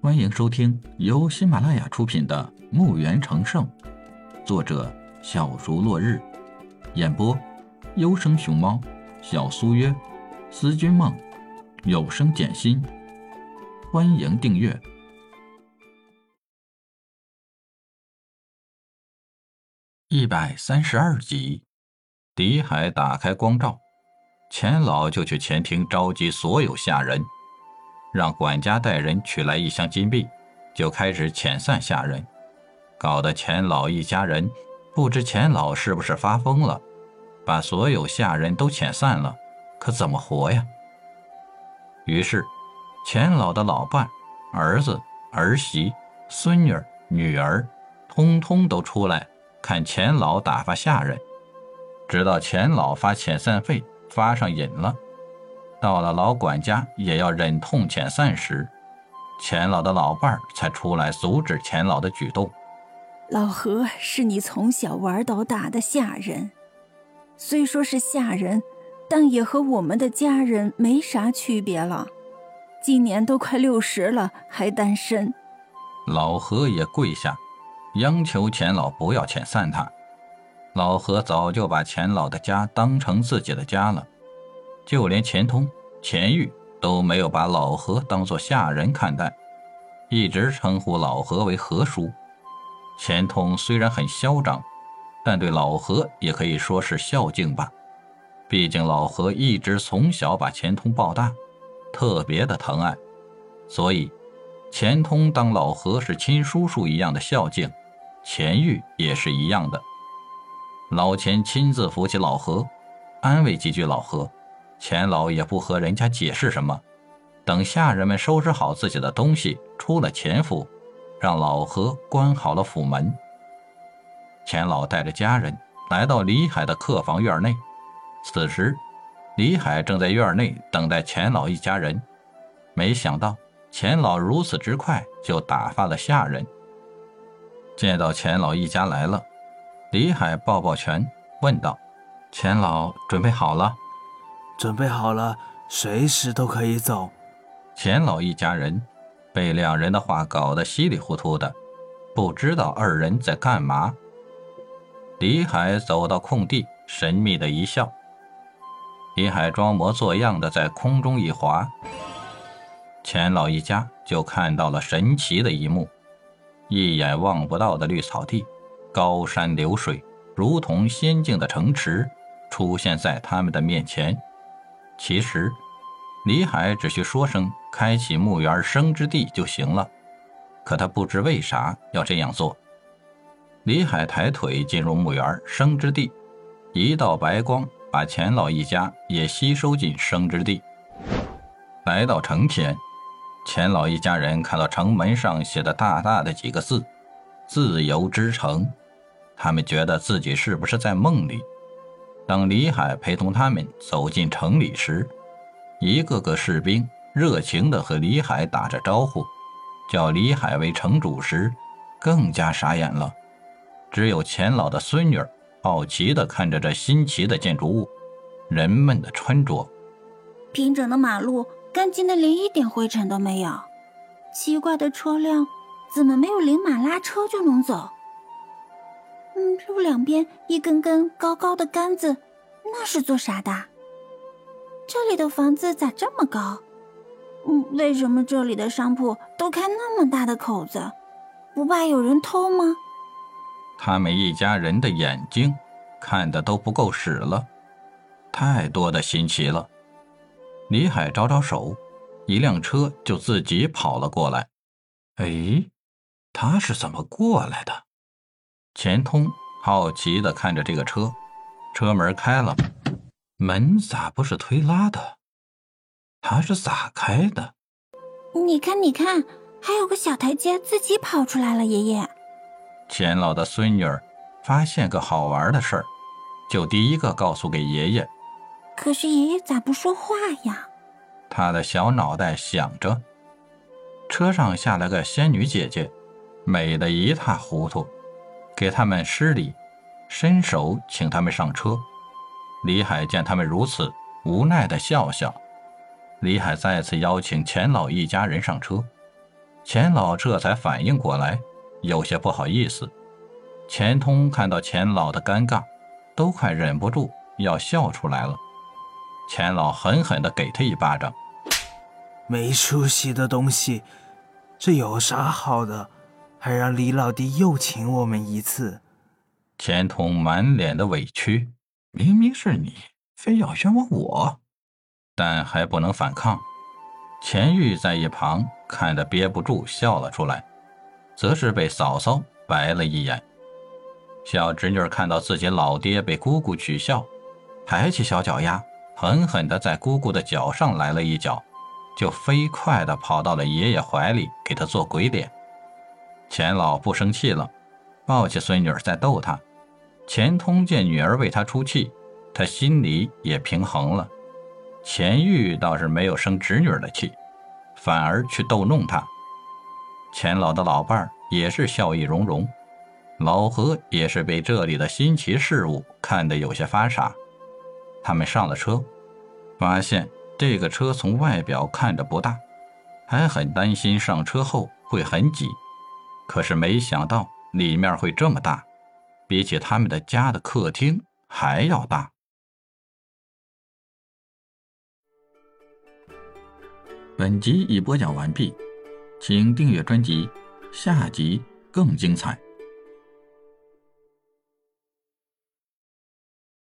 欢迎收听由喜马拉雅出品的《墓园成圣》，作者小竹落日，演播优生熊猫、小苏约、思君梦、有声简心。欢迎订阅一百三十二集。李海打开光照，钱老就去前厅召集所有下人。让管家带人取来一箱金币，就开始遣散下人，搞得钱老一家人不知钱老是不是发疯了，把所有下人都遣散了，可怎么活呀？于是，钱老的老伴、儿子、儿媳、孙女、女儿，通通都出来看钱老打发下人，直到钱老发遣散费发上瘾了。到了老管家也要忍痛遣散时，钱老的老伴儿才出来阻止钱老的举动。老何是你从小玩到大的下人，虽说是下人，但也和我们的家人没啥区别了。今年都快六十了，还单身。老何也跪下，央求钱老不要遣散他。老何早就把钱老的家当成自己的家了。就连钱通、钱玉都没有把老何当做下人看待，一直称呼老何为何叔。钱通虽然很嚣张，但对老何也可以说是孝敬吧。毕竟老何一直从小把钱通抱大，特别的疼爱，所以钱通当老何是亲叔叔一样的孝敬，钱玉也是一样的。老钱亲自扶起老何，安慰几句老何。钱老也不和人家解释什么，等下人们收拾好自己的东西，出了钱府，让老何关好了府门。钱老带着家人来到李海的客房院内，此时李海正在院内等待钱老一家人。没想到钱老如此之快就打发了下人。见到钱老一家来了，李海抱抱拳，问道：“钱老准备好了？”准备好了，随时都可以走。钱老一家人被两人的话搞得稀里糊涂的，不知道二人在干嘛。李海走到空地，神秘的一笑。李海装模作样的在空中一滑，钱老一家就看到了神奇的一幕：一眼望不到的绿草地，高山流水，如同仙境的城池，出现在他们的面前。其实，李海只需说声“开启墓园生之地”就行了，可他不知为啥要这样做。李海抬腿进入墓园生之地，一道白光把钱老一家也吸收进生之地。来到城前，钱老一家人看到城门上写的大大的几个字“自由之城”，他们觉得自己是不是在梦里？当李海陪同他们走进城里时，一个个士兵热情地和李海打着招呼，叫李海为城主时，更加傻眼了。只有钱老的孙女好奇地看着这新奇的建筑物，人们的穿着。平整的马路，干净的连一点灰尘都没有。奇怪的车辆，怎么没有领马拉车就能走？嗯，路两边一根根高高的杆子，那是做啥的？这里的房子咋这么高？嗯，为什么这里的商铺都开那么大的口子？不怕有人偷吗？他们一家人的眼睛看的都不够使了，太多的新奇了。李海招招手，一辆车就自己跑了过来。哎，他是怎么过来的？钱通好奇地看着这个车，车门开了，门咋不是推拉的？它是咋开的？你看，你看，还有个小台阶，自己跑出来了。爷爷，钱老的孙女儿发现个好玩的事儿，就第一个告诉给爷爷。可是爷爷咋不说话呀？他的小脑袋想着。车上下来个仙女姐姐，美得一塌糊涂。给他们施礼，伸手请他们上车。李海见他们如此，无奈的笑笑。李海再次邀请钱老一家人上车。钱老这才反应过来，有些不好意思。钱通看到钱老的尴尬，都快忍不住要笑出来了。钱老狠狠地给他一巴掌：“没出息的东西，这有啥好的？还让李老弟又请我们一次。”钱通满脸的委屈：“明明是你，非要冤枉我，但还不能反抗。”钱玉在一旁看得憋不住笑了出来，则是被嫂嫂白了一眼。小侄女看到自己老爹被姑姑取笑，抬起小脚丫，狠狠地在姑姑的脚上来了一脚，就飞快地跑到了爷爷怀里，给他做鬼脸。钱老不生气了，抱起孙女在逗她。钱通见女儿为他出气，他心里也平衡了。钱玉倒是没有生侄女的气，反而去逗弄他。钱老的老伴儿也是笑意融融，老何也是被这里的新奇事物看得有些发傻。他们上了车，发现这个车从外表看着不大，还很担心上车后会很挤，可是没想到里面会这么大，比起他们的家的客厅还要大。本集已播讲完毕，请订阅专辑，下集更精彩。